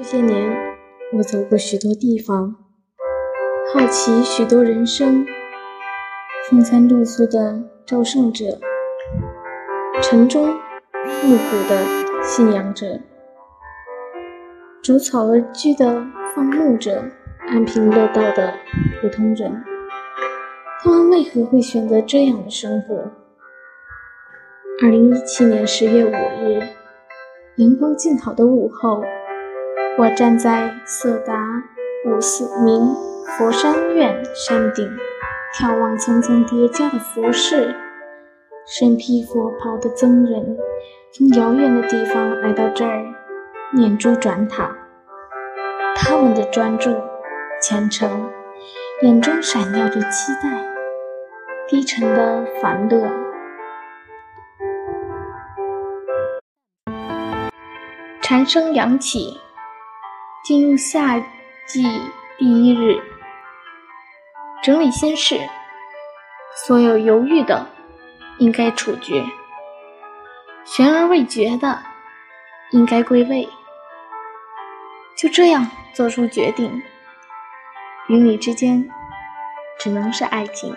这些年，我走过许多地方，好奇许多人生。风餐露宿的朝圣者，城中暮鼓的信仰者，逐草而居的放牧者，安贫乐道的普通人，他们为何会选择这样的生活？二零一七年十月五日，阳光静好的午后，我站在色达五四明佛山院山顶。眺望层层叠加的佛事，身披佛袍的僧人从遥远的地方来到这儿念珠转塔。他们的专注、虔诚，眼中闪耀着期待，低沉的烦乐。蝉声扬起，进入夏季第一日。整理心事，所有犹豫的应该处决，悬而未决的应该归位。就这样做出决定，与你之间只能是爱情。